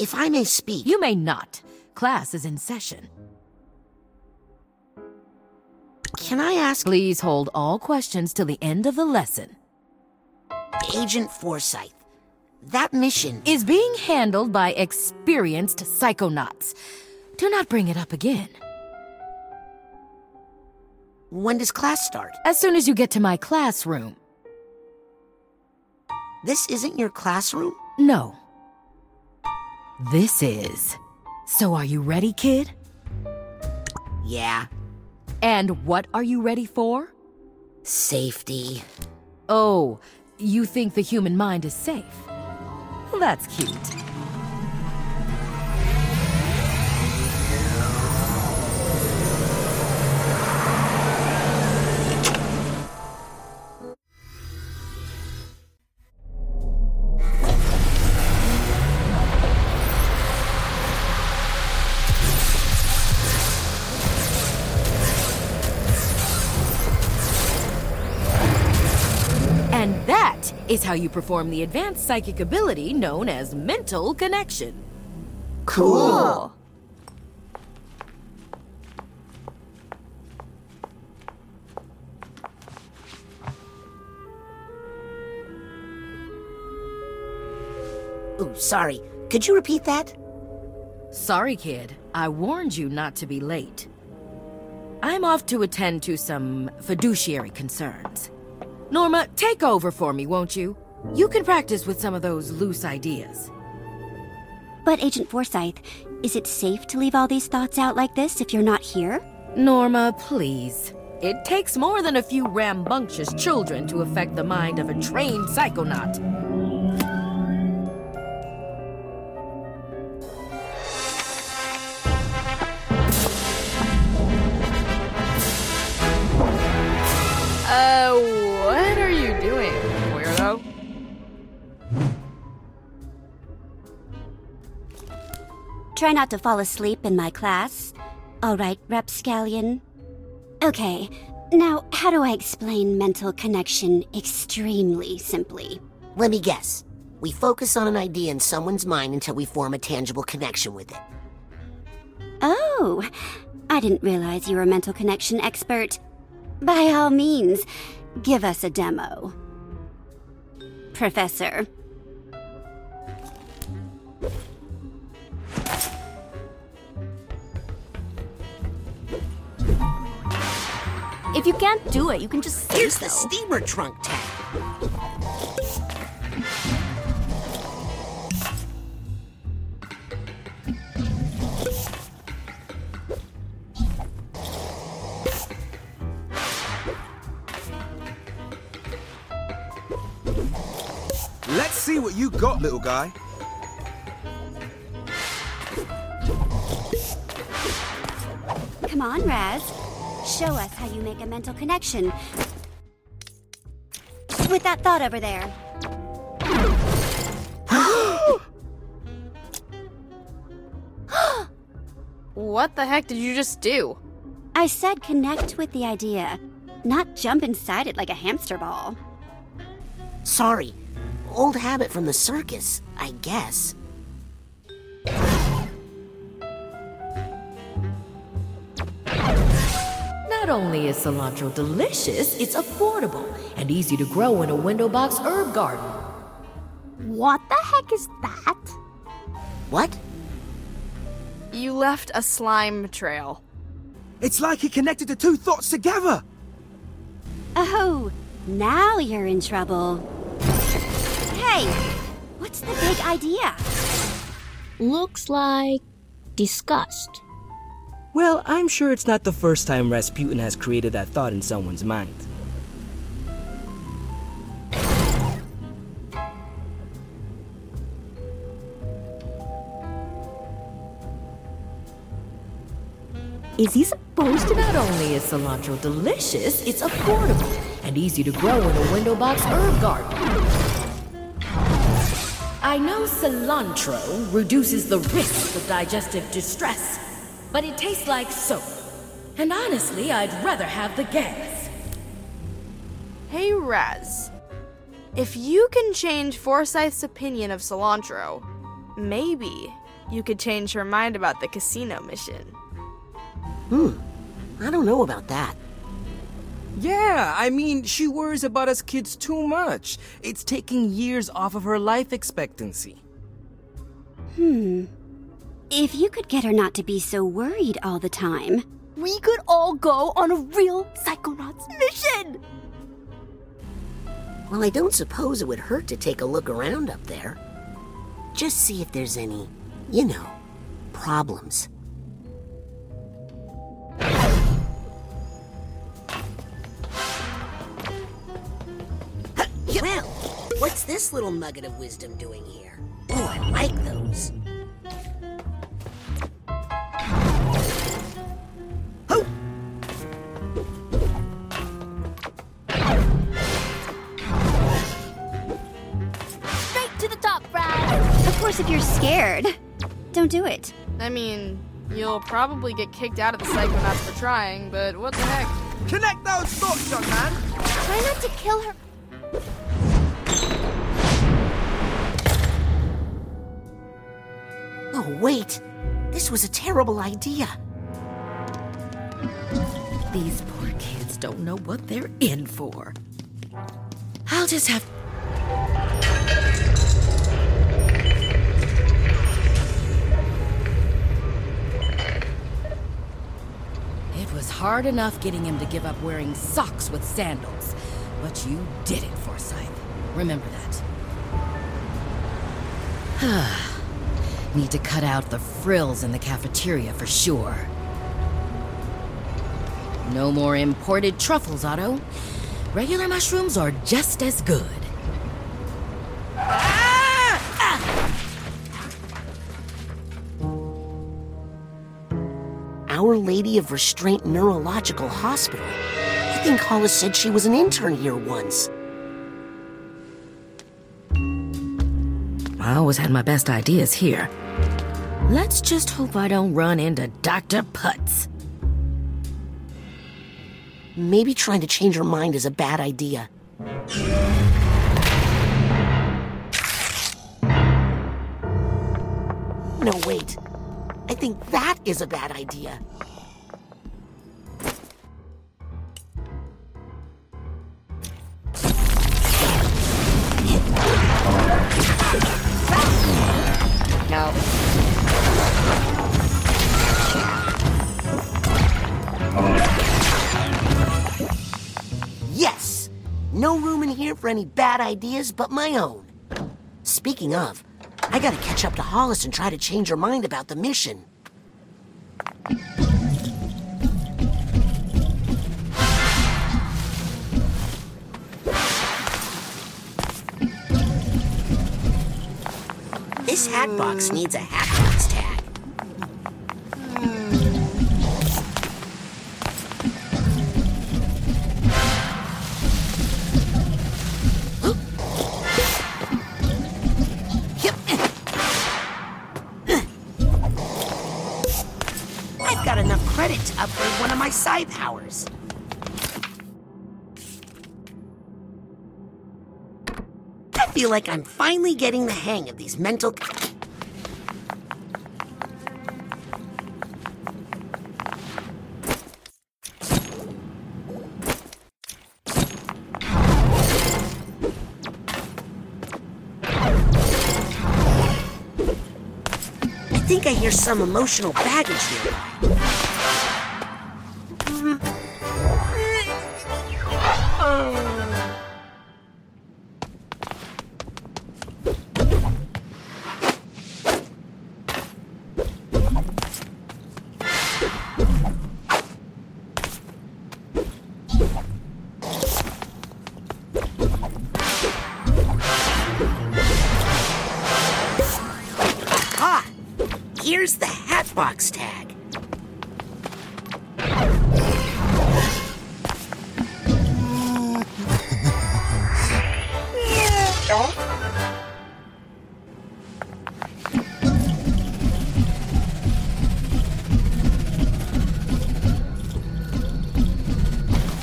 If I may speak. You may not. Class is in session. Can I ask. Please hold all questions till the end of the lesson. Agent Forsyth, that mission. Is being handled by experienced psychonauts. Do not bring it up again. When does class start? As soon as you get to my classroom. This isn't your classroom? No. This is. So are you ready, kid? Yeah. And what are you ready for? Safety. Oh, you think the human mind is safe? Well, that's cute. Is how you perform the advanced psychic ability known as mental connection. Cool. Ooh, sorry. Could you repeat that? Sorry, kid. I warned you not to be late. I'm off to attend to some fiduciary concerns. Norma, take over for me, won't you? You can practice with some of those loose ideas. But, Agent Forsyth, is it safe to leave all these thoughts out like this if you're not here? Norma, please. It takes more than a few rambunctious children to affect the mind of a trained psychonaut. Doing, weirdo? Try not to fall asleep in my class. All right, Rapscallion. Okay, now how do I explain mental connection extremely simply? Let me guess. We focus on an idea in someone's mind until we form a tangible connection with it. Oh, I didn't realize you were a mental connection expert. By all means, give us a demo. Professor. If you can't do it, you can just say Here's so. the steamer trunk tag. Got, little guy. Come on, Raz. Show us how you make a mental connection. With that thought over there. What the heck did you just do? I said connect with the idea, not jump inside it like a hamster ball. Sorry. Old habit from the circus, I guess. Not only is cilantro delicious, it's affordable and easy to grow in a window box herb garden. What the heck is that? What? You left a slime trail. It's like he connected the two thoughts together. Oh, now you're in trouble. Hey, what's the big idea? Looks like disgust. Well, I'm sure it's not the first time Razputin has created that thought in someone's mind. Is he supposed to Not only is cilantro delicious, it's affordable and easy to grow in a window box herb garden. I know cilantro reduces the risk of digestive distress, but it tastes like soap. And honestly, I'd rather have the gas. Hey, Raz. If you can change Forsyth's opinion of cilantro, maybe you could change her mind about the casino mission. Hmm. I don't know about that. Yeah, I mean, she worries about us kids too much. It's taking years off of her life expectancy. Hmm. If you could get her not to be so worried all the time. We could all go on a real Psychonauts mission! Well, I don't suppose it would hurt to take a look around up there. Just see if there's any, you know, problems. This little nugget of wisdom doing here? Oh, I like those. Ho! Straight to the top, Raz! Of course, if you're scared, don't do it. I mean, you'll probably get kicked out of the Psychonauts for trying, but what the heck? Connect those thoughts, young man. Try not to kill her. Wait. This was a terrible idea. These poor kids don't know what they're in for. I'll just have. It was hard enough getting him to give up wearing socks with sandals, but you did it, Forsyth. Remember that. Need to cut out the frills in the cafeteria for sure. No more imported truffles, Otto. Regular mushrooms are just as good. Our Lady of Restraint Neurological Hospital. I think Hollis said she was an intern here once. Always had my best ideas here. Let's just hope I don't run into Dr. Putz. Maybe trying to change her mind is a bad idea. No, wait. I think that is a bad idea. Any bad ideas but my own. Speaking of, I gotta catch up to Hollis and try to change her mind about the mission. This hat box needs a hat powers. I feel like I'm finally getting the hang of these mental. I think I hear some emotional baggage here. The tag.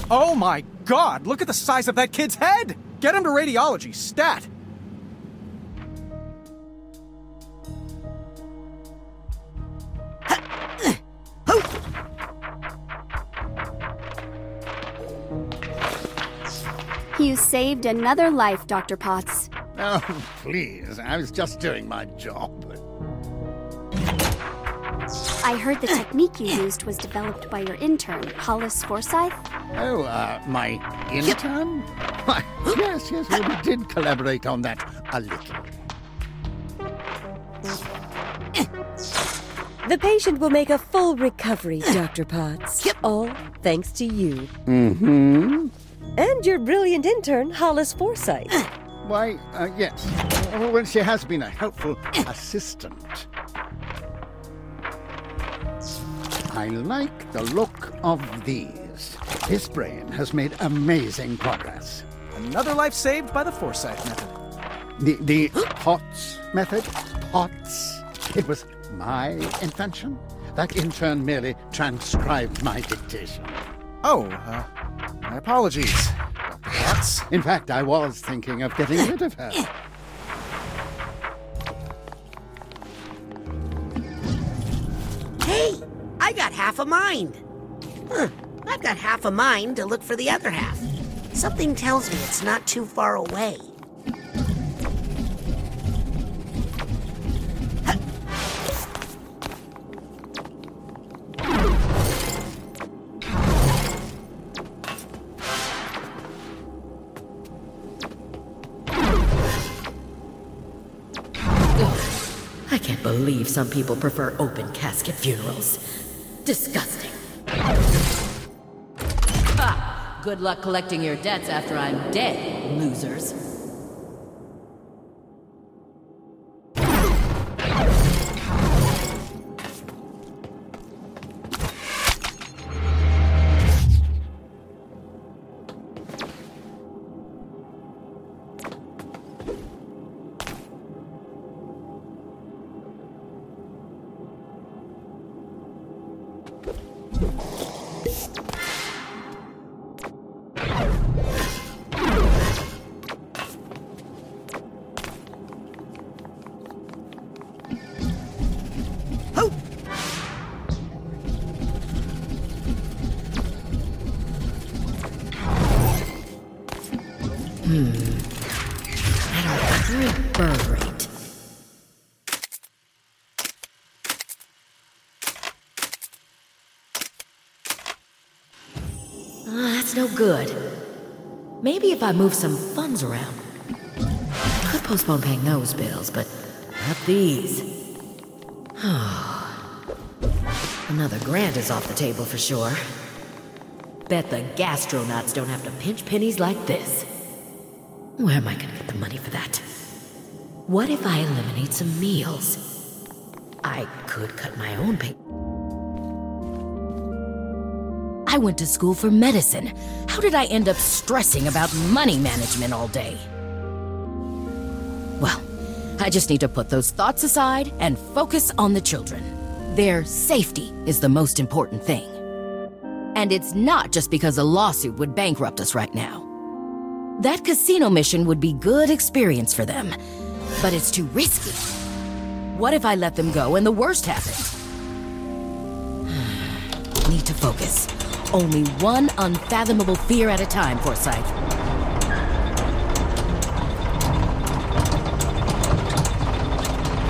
Oh my god, look at the size of that kid's head! Get him to radiology, stat! You saved another life, Dr. Potts. Oh, please. I was just doing my job. I heard the technique you used was developed by your intern, Hollis Forsyth. Oh, uh, my intern? Why, yes, yes, well, we did collaborate on that a little. The patient will make a full recovery, Dr. Potts. All thanks to you. Mm-hmm. And your brilliant intern, Hollis Forsyth. Why, uh, yes. Uh, Well, she has been a helpful assistant. I like the look of these. This brain has made amazing progress. Another life saved by the Forsyth method. The, the POTS method? POTS? It was my invention? That intern merely transcribed my dictation. Oh, uh, my apologies, Dr. Potts. In fact, I was thinking of getting rid of her. Hey, I got half a mind. Huh, I've got half a mind to look for the other half. Something tells me it's not too far away. Some people prefer open casket funerals. Disgusting. Ha! Good luck collecting your debts after I'm dead, losers. Current burn rate. Ah, that's no good. Maybe if I move some funds around. I Could postpone paying those bills, but not these. Another grant is off the table for sure. Bet the gastronauts don't have to pinch pennies like this. Where am I gonna get the money for that? What if I eliminate some meals? I could cut my own pay. I went to school for medicine. How did I end up stressing about money management all day? Well, I just need to put those thoughts aside and focus on the children. Their safety is the most important thing. And it's not just because a lawsuit would bankrupt us right now. That casino mission would be good experience for them, but it's too risky. What if I let them go and the worst happens? Need to focus. Only one unfathomable fear at a time, Forsyth.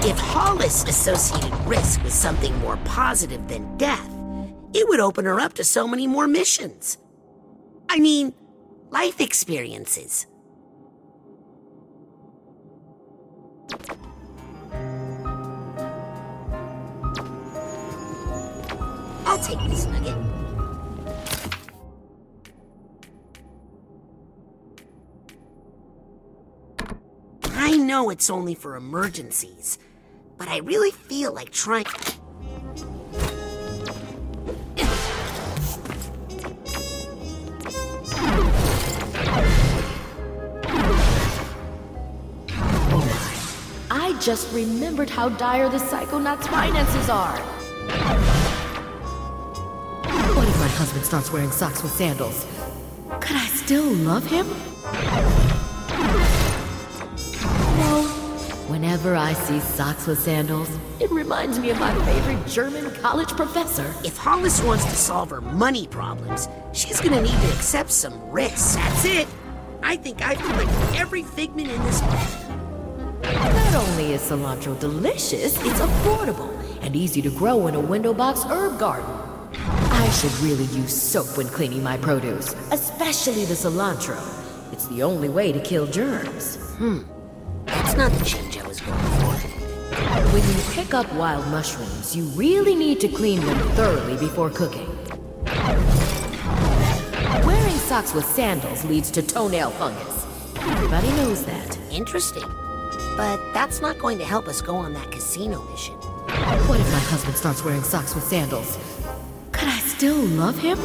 If Hollis associated risk with something more positive than death, it would open her up to so many more missions. I mean, life experiences. I'll take this nugget. I know it's only for emergencies, but I really feel like trying. Just remembered how dire the Psychonauts' finances are. What if my husband starts wearing socks with sandals? Could I still love him? No. Whenever I see socks with sandals, it reminds me of my favorite German college professor. If Hollis wants to solve her money problems, she's gonna need to accept some risks. That's it. I think I've collected every figment in this book. Not only is cilantro delicious, it's affordable and easy to grow in a window box herb garden. I should really use soap when cleaning my produce, especially the cilantro. It's the only way to kill germs. Hmm. That's not the change I was going for. When you pick up wild mushrooms, you really need to clean them thoroughly before cooking. Wearing socks with sandals leads to toenail fungus. Everybody knows that. Interesting. But that's not going to help us go on that casino mission. What if my husband starts wearing socks with sandals? Could I still love him?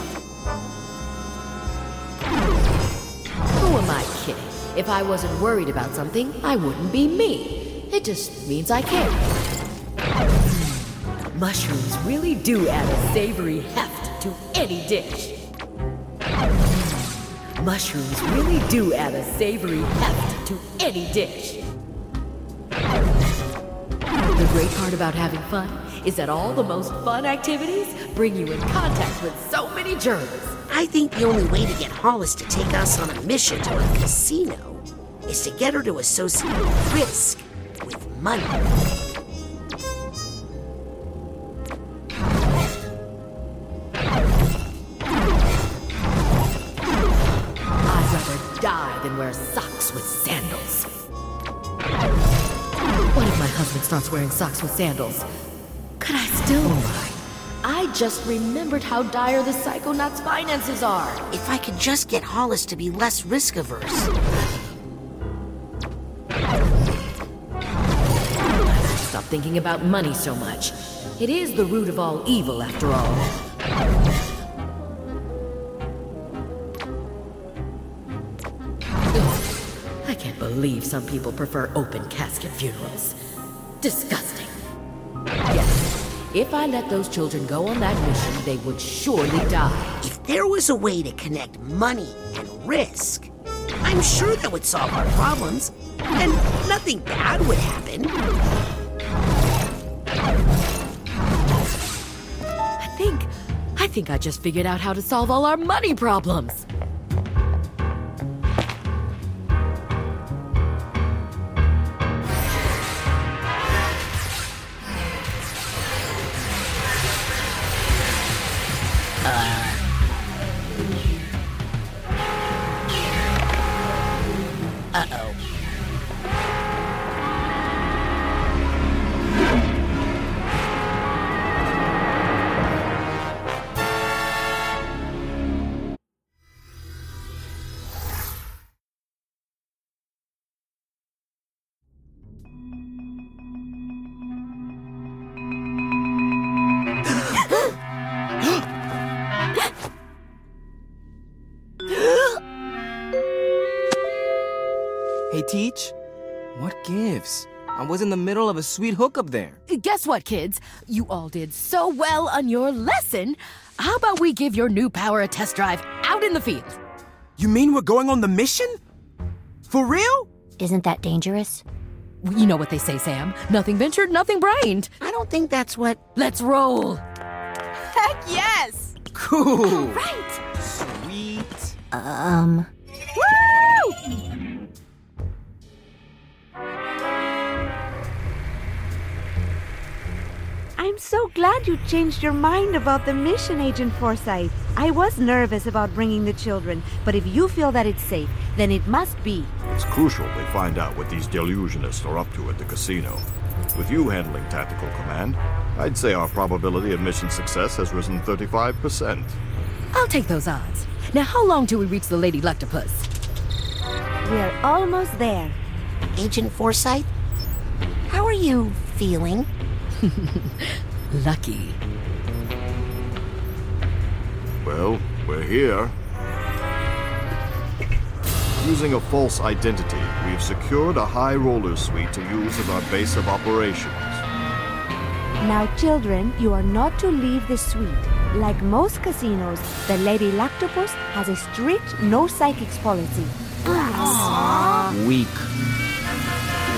Who am I kidding? If I wasn't worried about something, I wouldn't be me. It just means I care. Hmm. Mushrooms really do add a savory heft to any dish. Hmm. Mushrooms really do add a savory heft to any dish. The great part about having fun is that all the most fun activities bring you in contact with so many germs. I think the only way to get Hollis to take us on a mission to a casino is to get her to associate risk with money. I'd rather die than wear socks with sandals. What if my husband starts wearing socks with sandals? Could I still? Oh my. I just remembered how dire the Psychonaut's finances are. If I could just get Hollis to be less risk averse. Stop thinking about money so much. It is the root of all evil, after all. I can't believe some people prefer open casket funerals. Disgusting. Yes, if I let those children go on that mission, they would surely die. If there was a way to connect money and risk, I'm sure that would solve our problems, and nothing bad would happen. I think, I think I just figured out how to solve all our money problems. Middle of a sweet hookup there. Guess what, kids? You all did so well on your lesson. How about we give your new power a test drive out in the field? You mean we're going on the mission? For real? Isn't that dangerous? You know what they say, Sam. Nothing ventured, nothing brained. I don't think that's what. Let's roll. Heck yes! Cool. Right! Sweet. Um. I'm so glad you changed your mind about the mission, Agent Forsyth. I was nervous about bringing the children, but if you feel that it's safe, then it must be. It's crucial they find out what these delusionists are up to at the casino. With you handling tactical command, I'd say our probability of mission success has risen 35%. I'll take those odds. Now, how long till we reach the Lady Luctopus? We're almost there. Agent Forsyth? How are you feeling? Lucky. Well, we're here. Using a false identity, we've secured a high roller suite to use as our base of operations. Now, children, you are not to leave the suite. Like most casinos, the Lady Luctopus has a strict no psychics policy. Weak.